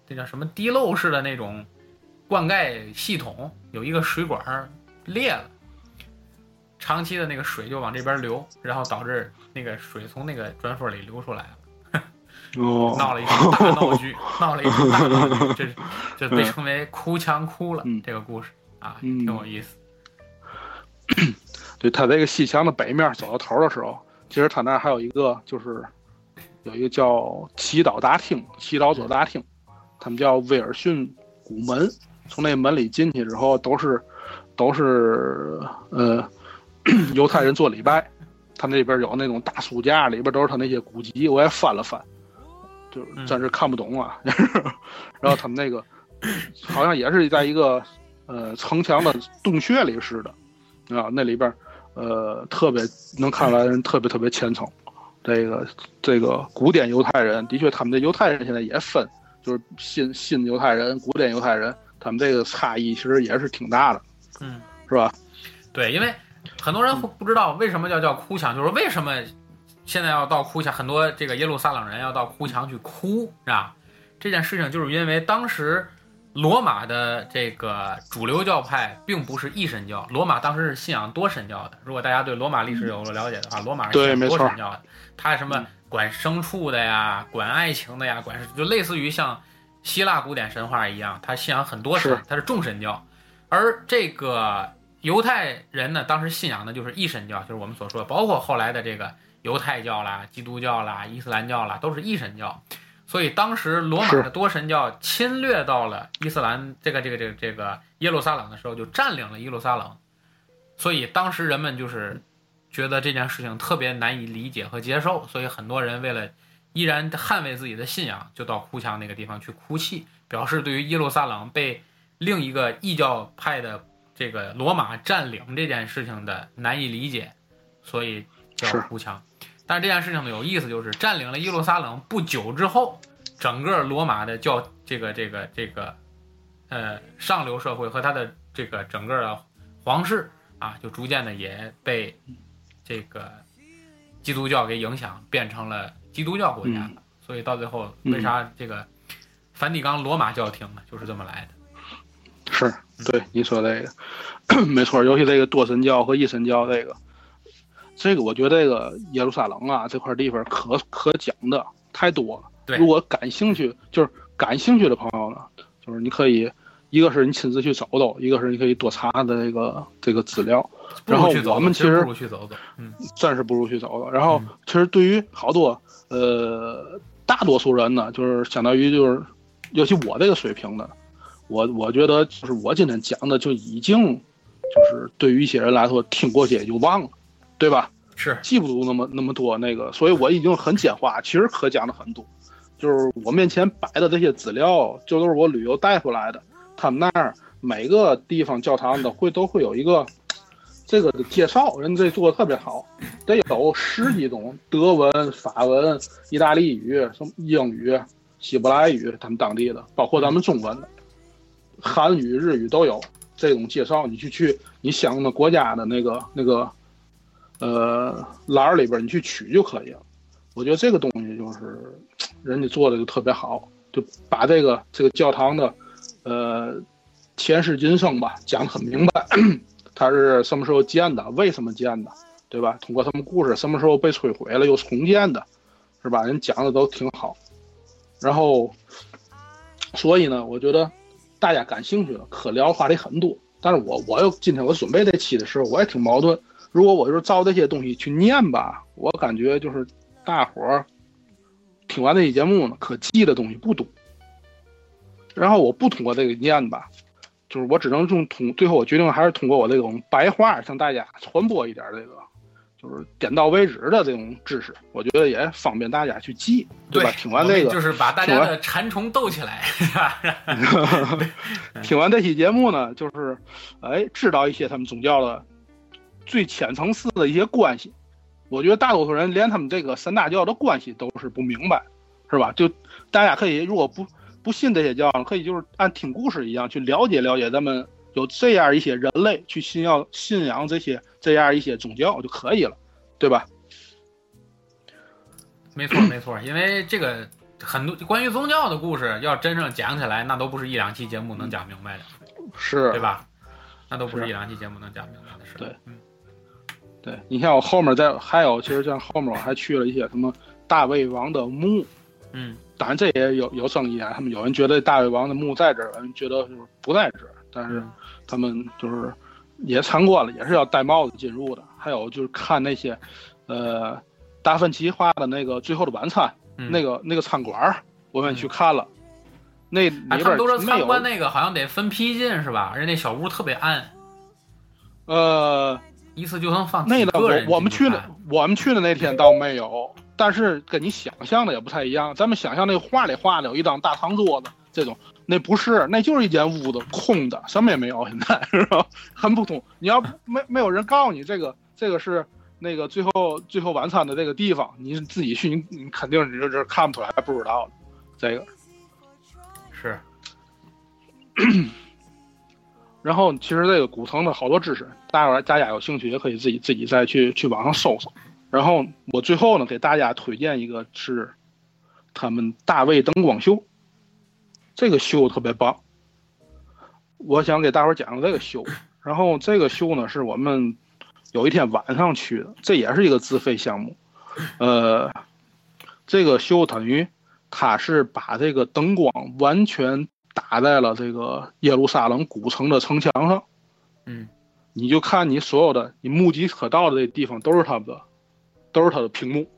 那叫什么滴漏式的那种灌溉系统，有一个水管儿裂了，长期的那个水就往这边流，然后导致那个水从那个砖缝里流出来了，哦，闹了一场大闹剧，[laughs] 闹了一场大闹剧，这这被称为“哭墙哭了”嗯这个故事啊，嗯挺有意思。对，它这个西墙的北面走到头的时候，其实它那儿还有一个，就是有一个叫祈祷大厅、祈祷者大厅，他们叫威尔逊古门。从那门里进去之后，都是都是呃 [clears throat] 犹太人做礼拜。他那边有那种大书架，里边都是他那些古籍，我也翻了翻，就是嗯真是看不懂啊。[laughs] 然后他们那个好像也是在一个呃城墙的洞穴里似的，啊，那里边呃特别能看出来人特别特别虔诚。这个这个古典犹太人的确，他们的犹太人现在也分，就是新新犹太人、古典犹太人，他们这个差异其实也是挺大的，嗯，是吧？对，因为很多人会不知道为什么叫叫哭墙，就是为什么现在要到哭墙，很多这个耶路撒冷人要到哭墙去哭，是吧？这件事情就是因为当时罗马的这个主流教派并不是一神教，罗马当时是信仰多神教的。如果大家对罗马历史有了了解的话，罗马是信仰多神教的，它什么管牲畜的呀，管爱情的呀，管就类似于像希腊古典神话一样，它信仰很多神是，它是众神教。而这个犹太人呢，当时信仰的就是一神教，就是我们所说的，包括后来的这个犹太教啦、基督教啦、伊斯兰教啦，都是一神教。所以当时罗马的多神教侵略到了伊斯兰这个这个这个这个耶路撒冷的时候，就占领了耶路撒冷。所以当时人们就是觉得这件事情特别难以理解和接受，所以很多人为了依然捍卫自己的信仰，就到哭墙那个地方去哭泣，表示对于耶路撒冷被另一个异教派的这个罗马占领这件事情的难以理解，所以叫是哭墙。但是这件事情呢，有意思就是占领了耶路撒冷不久之后，整个罗马的教这个这个这个，呃，上流社会和他的这个整个的皇室啊，就逐渐的也被这个基督教给影响，变成了基督教国家了。所以到最后，为啥这个梵蒂冈罗马教廷呢，就是这么来的。是对你说这个没错，尤其这个多神教和一神教这个，这个我觉得这个耶路撒冷啊这块地方可可讲的太多了。对如果感兴趣，就是感兴趣的朋友呢，就是你可以，一个是你亲自去走走，一个是你可以多查的这个这个资料。然后我们其实不如去走走，嗯，暂时不如去走走。然后嗯其实对于好多呃大多数人呢，就是相当于就是，尤其我这个水平的，我我觉得就是我今天讲的就已经就是对于一些人来说听过去也就忘了，对吧？是记不住那么那么多那个，所以我已经很简化，其实可讲的很多。就是我面前摆的这些资料，就都是我旅游带回来的。他们那儿每个地方教堂都会都会有一个这个的介绍，人这做的特别好，得有十几种德文、法文、意大利语、什么英语、希伯来语，他们当地的，包括咱们中文的，韩语、日语都有这种介绍。你去去你相应的国家的那个那个呃栏里边，你去取就可以了。我觉得这个东西就是人家做的就特别好，就把这个这个教堂的呃前世今生吧讲得很明白，它是什么时候建的，为什么建的，对吧？通过他们故事，什么时候被摧毁了又重建的，是吧？人讲的都挺好。然后，所以呢，我觉得大家感兴趣的可聊的话题很多。但是我我又今天我准备这期的时候，我也挺矛盾。如果我就是照这些东西去念吧，我感觉就是大伙儿听完这期节目呢，可记的东西不多。然后我不通过这个念吧，就是我只能用通，最后我决定还是通过我这种白话向大家传播一点这个，就是点到为止的这种知识，我觉得也方便大家去记，对吧？听完这个，就是把大家的馋虫逗起来，[laughs] 是吧？[laughs] 听完这期节目呢，就是哎，知道一些他们宗教的最浅层次的一些关系。我觉得大多数人连他们这个三大教的关系都是不明白，是吧？就大家可以如果不不信这些教，可以就是按听故事一样去了解了解咱们有这样一些人类去信要信仰这些这样一些宗教就可以了，对吧？没错 [clears throat] 没错，因为这个很多关于宗教的故事，要真正讲起来，那都不是一两期节目能讲明白的，是，对吧？那都不是是一两期节目能讲明白的事。对，嗯，对你像我后面在还有，其实像后面我还去了一些什么大胃王的墓，嗯，当然这也有有争议啊。他们有人觉得大胃王的墓在这儿，有人觉得就是不在这儿，但是嗯他们就是也参观了，也是要戴帽子进入的。还有就是看那些，呃，达芬奇画的那个《最后的晚餐》嗯那个那个餐馆儿，我们也去看了。那里哎，边他们都说参观那个好像得分批进是吧？而且那小屋特别暗，呃，一次就能放那个我我们去的我们去的那天倒没有，但是跟你想象的也不太一样。咱们想象那个画里画的有一张大长桌子，这种那不是，那就是一间屋子，空的，什么也没有，现在 [laughs] 是吧？很普通。你要 [laughs] 没没有人告诉你这个这个是那个最后最后晚餐的这个地方，你自己去，你你肯定是这看不出来，不知道。这个是。[clears throat] 然后其实这个古城的好多知识，大家大家有兴趣也可以自己自己再去去网上搜搜。然后我最后呢，给大家推荐一个是他们大卫灯光秀，这个秀特别棒。我想给大伙讲讲这个秀。然后这个秀呢，是我们有一天晚上去的，这也是一个自费项目。呃，这个秀等于它是把这个灯光完全。打在了这个耶路撒冷古城的城墙上，嗯，你就看你所有的你目击可到的这地方都是他们的，都是他的屏幕，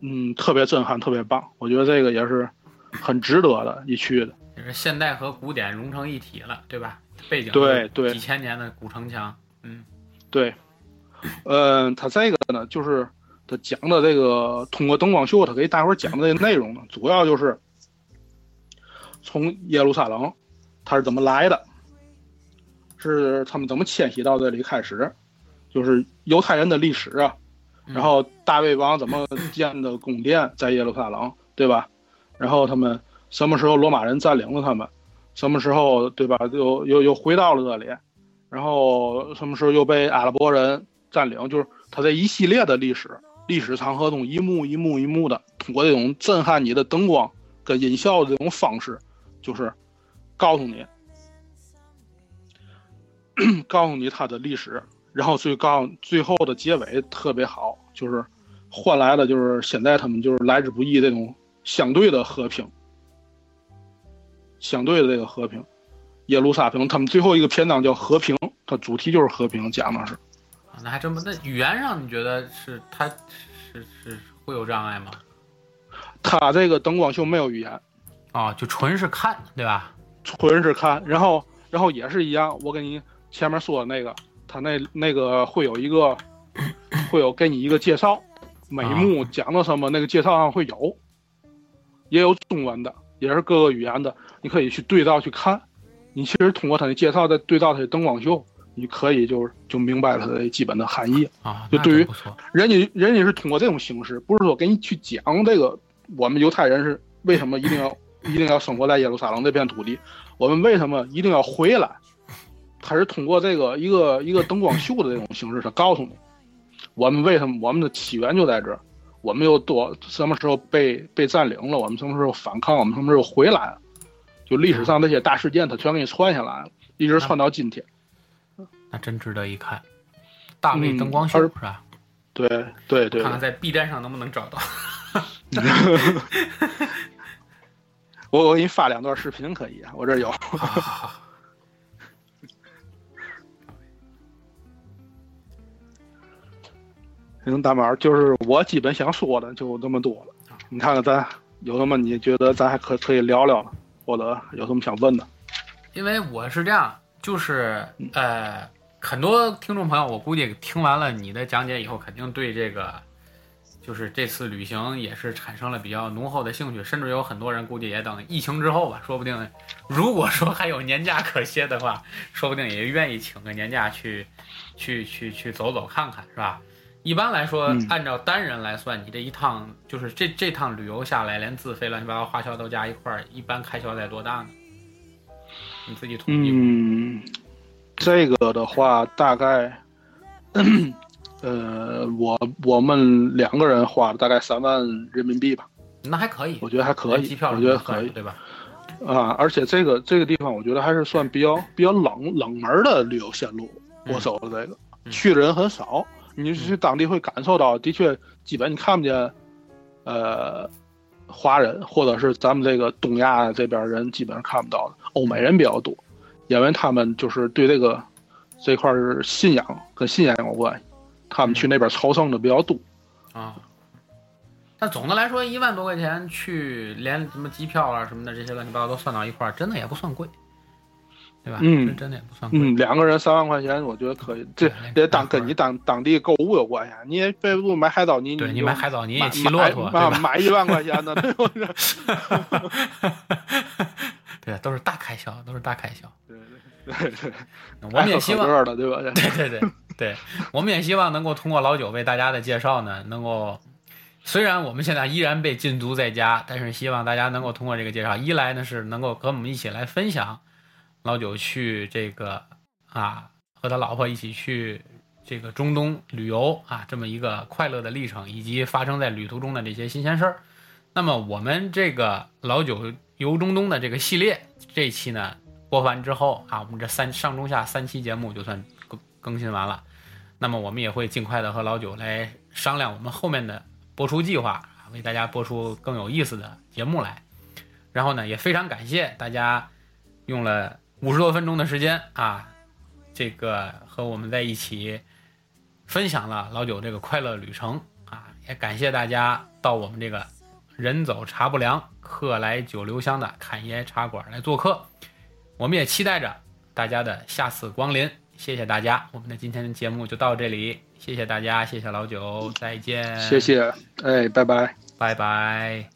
嗯，特别震撼，特别棒。我觉得这个也是很值得的一去的。就是现代和古典融成一体了，对吧？背景对对，几千年的古城墙，嗯，对，嗯，他这个呢，就是他讲的这个通过灯光秀，他给大伙儿讲的这个内容呢，主要就是。从耶路撒冷，他是怎么来的？是他们怎么迁徙到这里开始？就是犹太人的历史啊。然后大卫王怎么建的宫殿在耶路撒冷，对吧？然后他们什么时候罗马人占领了他们？什么时候对吧？又又又回到了这里？然后什么时候又被阿拉伯人占领？就是他这一系列的历史，历史长河中一幕一幕一幕的，通过这种震撼你的灯光跟音效的这种方式。就是告诉你，告诉你他的历史，然后最告最后的结尾特别好，就是换来了就是现在他们就是来之不易这种相对的和平，相对的这个和平，耶路撒冷他们最后一个篇章叫和平，它主题就是和平，讲的是。那还真不，那语言上你觉得是他是是会有障碍吗？他这个灯光秀没有语言。哦，就纯是看，对吧？纯是看，然后，然后也是一样。我跟你前面说的那个，他那那个会有一个，会有给你一个介绍，每幕讲的什么，那个介绍上会有，也有中文的，也是各个语言的，你可以去对照去看。你其实通过他的介绍再对照他的灯光秀，你可以就就明白他的基本的含义啊。就对于人家，人家是通过这种形式，不是说给你去讲这个，我们犹太人是为什么一定要。一定要生活在耶路撒冷这片土地。[laughs] 我们为什么一定要回来？他是通过这个一个一个灯光秀的这种形式，他告诉你，我们为什么我们的起源就在这儿，我们又多什么时候被被占领了，我们什么时候反抗，我们什么时候回来了，就历史上那些大事件，他全给你串下来了，一直串到今天。那真值得一看，大卫灯光秀是吧？对对对。看看在 B 站上能不能找到。[laughs] 我我给你发两段视频可以啊，我这有。[laughs] 行，大毛就是我基本想说的就这么多了。你看看咱有什么你觉得咱还可可以聊聊的，或者有什么想问的？因为我是这样，就是呃，很多听众朋友，我估计听完了你的讲解以后，肯定对这个。就是这次旅行也是产生了比较浓厚的兴趣，甚至有很多人估计也等疫情之后吧，说不定如果说还有年假可歇的话，说不定也愿意请个年假去，去去去走走看看，是吧？一般来说，按照单人来算，你这一趟就是这这趟旅游下来，连自费乱七八糟花销都加一块儿，一般开销在多大呢？你自己统计。嗯，这个的话大概。[clears throat] 呃，我我们两个人花了大概三万人民币吧，那还可以，我觉得还可以，机票我觉得可以，对吧？啊，而且这个这个地方，我觉得还是算比较比较冷冷门的旅游线路。我走的这个去的人很少，你去当地会感受到，的确，基本你看不见，呃，华人或者是咱们这个东亚这边人基本上看不到的，欧美人比较多，因为他们就是对这个这块是信仰跟信仰有关系。他们去那边朝圣的比较多，啊，但总的来说，一万多块钱去，连什么机票啊什么的这些乱七八糟都算到一块儿，真的也不算贵，对吧？嗯，真的也不算贵。嗯，两个人三万块钱，我觉得可以。这也当跟你当当地购物有关系。你也背不住买海藻泥，对你买海藻泥也骑骆驼，买买一万块钱的，[laughs] 对，都是大开销，都是大开销。对对对对，我们也希望，对吧？[laughs] 对对对对，我们也希望能够通过老九为大家的介绍呢，能够虽然我们现在依然被禁足在家，但是希望大家能够通过这个介绍，一来呢是能够跟我们一起来分享老九去这个啊和他老婆一起去这个中东旅游啊这么一个快乐的历程，以及发生在旅途中的这些新鲜事儿。那么我们这个老九游中东的这个系列，这期呢播完之后啊，我们这三上中下三期节目就算更更新完了。那么我们也会尽快的和老九来商量我们后面的播出计划，为大家播出更有意思的节目来。然后呢，也非常感谢大家用了五十多分钟的时间啊，这个和我们在一起分享了老九这个快乐旅程啊，也感谢大家到我们这个人走茶不凉，客来酒留香的侃爷茶馆来做客。我们也期待着大家的下次光临。谢谢大家，我们的今天的节目就到这里，谢谢大家，谢谢老九，再见，谢谢，哎，拜拜。拜拜。